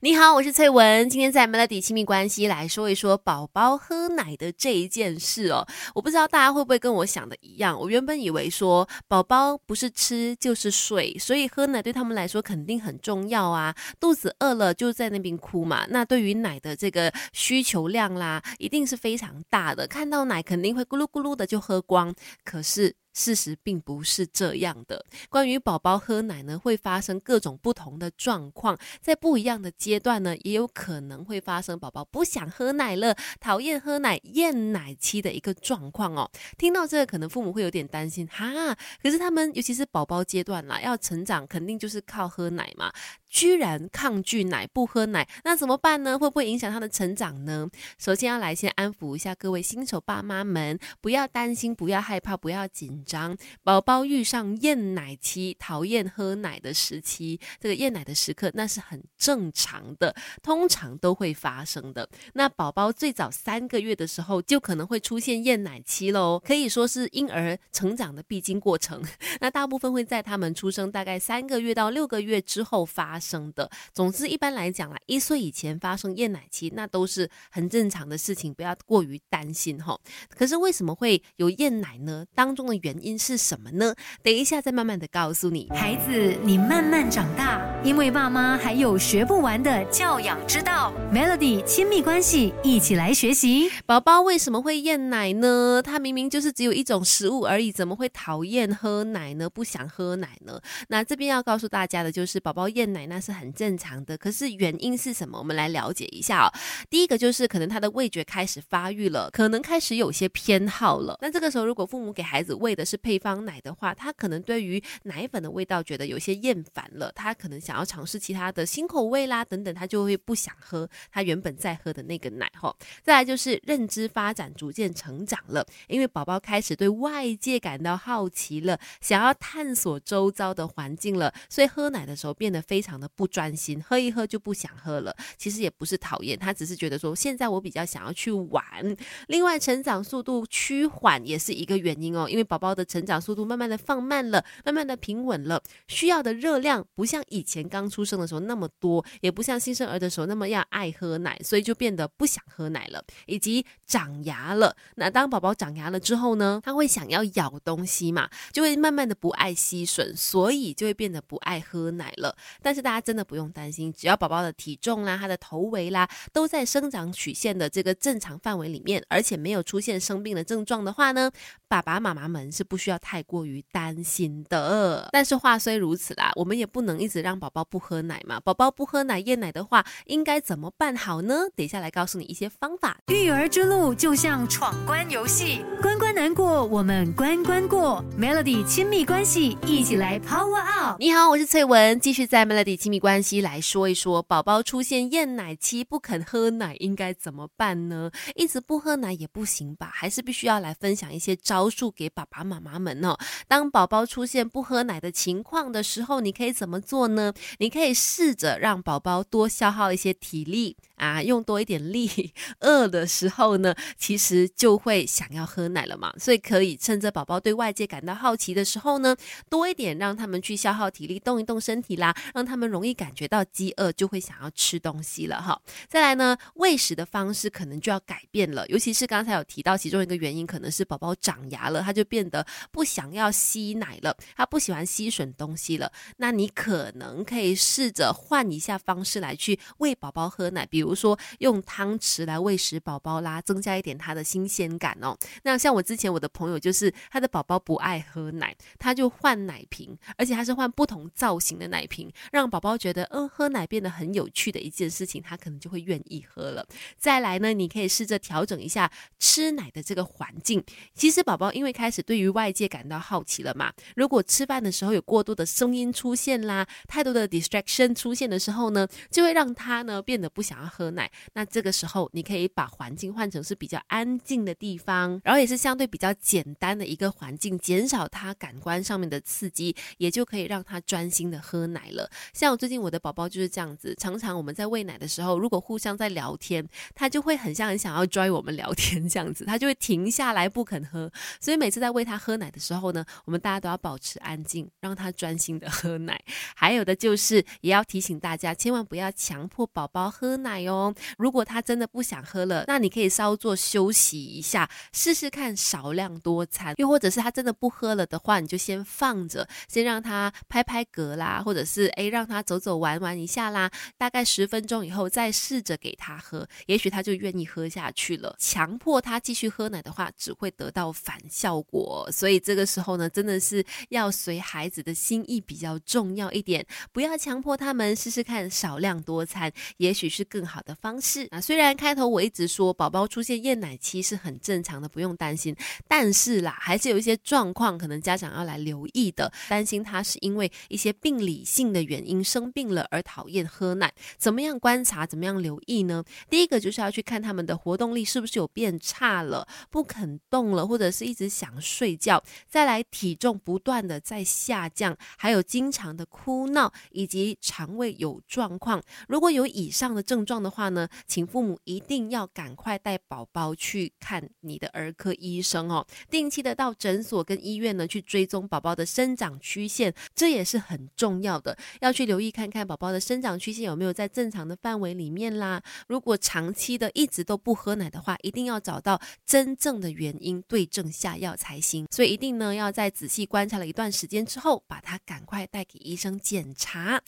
你好，我是翠文。今天在 Melody 亲密关系来说一说宝宝喝奶的这一件事哦。我不知道大家会不会跟我想的一样。我原本以为说宝宝不是吃就是睡，所以喝奶对他们来说肯定很重要啊。肚子饿了就在那边哭嘛。那对于奶的这个需求量啦，一定是非常大的。看到奶肯定会咕噜咕噜的就喝光。可是。事实并不是这样的。关于宝宝喝奶呢，会发生各种不同的状况，在不一样的阶段呢，也有可能会发生宝宝不想喝奶了、讨厌喝奶、厌奶期的一个状况哦。听到这个，可能父母会有点担心哈。可是他们尤其是宝宝阶段啦，要成长，肯定就是靠喝奶嘛。居然抗拒奶不喝奶，那怎么办呢？会不会影响他的成长呢？首先要来先安抚一下各位新手爸妈们，不要担心，不要害怕，不要紧张。宝宝遇上厌奶期，讨厌喝奶的时期，这个厌奶的时刻，那是很正常的，通常都会发生的。那宝宝最早三个月的时候，就可能会出现厌奶期喽，可以说是婴儿成长的必经过程。那大部分会在他们出生大概三个月到六个月之后发。生的，总之一般来讲啦，一岁以前发生厌奶期，那都是很正常的事情，不要过于担心哈。可是为什么会有厌奶呢？当中的原因是什么呢？等一下再慢慢的告诉你。孩子，你慢慢长大，因为爸妈还有学不完的教养之道。Melody 亲密关系，一起来学习。宝宝为什么会厌奶呢？他明明就是只有一种食物而已，怎么会讨厌喝奶呢？不想喝奶呢？那这边要告诉大家的就是，宝宝厌奶。那是很正常的，可是原因是什么？我们来了解一下哦。第一个就是可能他的味觉开始发育了，可能开始有些偏好了。那这个时候，如果父母给孩子喂的是配方奶的话，他可能对于奶粉的味道觉得有些厌烦了，他可能想要尝试其他的新口味啦等等，他就会不想喝他原本在喝的那个奶哈。再来就是认知发展逐渐成长了，因为宝宝开始对外界感到好奇了，想要探索周遭的环境了，所以喝奶的时候变得非常。的不专心，喝一喝就不想喝了。其实也不是讨厌，他只是觉得说现在我比较想要去玩。另外，成长速度趋缓也是一个原因哦，因为宝宝宝宝的成长速度慢慢的放慢了，慢慢的平稳了，需要的热量不像以前刚出生的时候那么多，也不像新生儿的时候那么要爱喝奶，所以就变得不想喝奶了。以及长牙了，那当宝宝长牙了之后呢，他会想要咬东西嘛，就会慢慢的不爱吸吮，所以就会变得不爱喝奶了。但是大家真的不用担心，只要宝宝的体重啦、他的头围啦都在生长曲线的这个正常范围里面，而且没有出现生病的症状的话呢，爸爸妈妈们是不需要太过于担心的。但是话虽如此啦，我们也不能一直让宝宝不喝奶嘛。宝宝不喝奶、厌奶的话，应该怎么办好呢？等一下来告诉你一些方法。育儿之路就像闯关游戏，关关难过，我们关关过。Melody 亲密关系，一起来 Power Up。你好，我是翠文，继续在 Melody。亲密关系来说一说，宝宝出现厌奶期不肯喝奶应该怎么办呢？一直不喝奶也不行吧，还是必须要来分享一些招数给爸爸妈妈们哦。当宝宝出现不喝奶的情况的时候，你可以怎么做呢？你可以试着让宝宝多消耗一些体力。啊，用多一点力，饿的时候呢，其实就会想要喝奶了嘛。所以可以趁着宝宝对外界感到好奇的时候呢，多一点让他们去消耗体力，动一动身体啦，让他们容易感觉到饥饿，就会想要吃东西了哈。再来呢，喂食的方式可能就要改变了，尤其是刚才有提到其中一个原因，可能是宝宝长牙了，他就变得不想要吸奶了，他不喜欢吸吮东西了。那你可能可以试着换一下方式来去喂宝宝喝奶，比如。比如说用汤匙来喂食宝宝啦，增加一点它的新鲜感哦。那像我之前我的朋友就是他的宝宝不爱喝奶，他就换奶瓶，而且他是换不同造型的奶瓶，让宝宝觉得嗯喝奶变得很有趣的一件事情，他可能就会愿意喝了。再来呢，你可以试着调整一下吃奶的这个环境。其实宝宝因为开始对于外界感到好奇了嘛，如果吃饭的时候有过多的声音出现啦，太多的 distraction 出现的时候呢，就会让他呢变得不想要。喝奶。那这个时候，你可以把环境换成是比较安静的地方，然后也是相对比较简单的一个环境，减少他感官上面的刺激，也就可以让他专心的喝奶了。像我最近我的宝宝就是这样子，常常我们在喂奶的时候，如果互相在聊天，他就会很像很想要拽我们聊天这样子，他就会停下来不肯喝。所以每次在喂他喝奶的时候呢，我们大家都要保持安静，让他专心的喝奶。还有的就是，也要提醒大家，千万不要强迫宝宝喝奶。如果他真的不想喝了，那你可以稍作休息一下，试试看少量多餐。又或者是他真的不喝了的话，你就先放着，先让他拍拍嗝啦，或者是诶让他走走玩玩一下啦。大概十分钟以后再试着给他喝，也许他就愿意喝下去了。强迫他继续喝奶的话，只会得到反效果。所以这个时候呢，真的是要随孩子的心意比较重要一点，不要强迫他们试试看少量多餐，也许是更好的方式。啊，虽然开头我一直说宝宝出现厌奶期是很正常的，不用担心，但是啦，还是有一些状况可能家长要来留意的，担心他是因为一些病理性的原因生病了而讨厌喝奶，怎么样观察，怎么样留意呢？第一个就是要去看他们的活动力是不是有变差了，不肯动了，或者是一直想睡觉，再来体重不断的在下降，还有经常的哭闹，以及肠胃有状况。如果有以上的症状的的话呢，请父母一定要赶快带宝宝去看你的儿科医生哦，定期的到诊所跟医院呢去追踪宝宝的生长曲线，这也是很重要的，要去留意看看宝宝的生长曲线有没有在正常的范围里面啦。如果长期的一直都不喝奶的话，一定要找到真正的原因，对症下药才行。所以一定呢要在仔细观察了一段时间之后，把它赶快带给医生检查。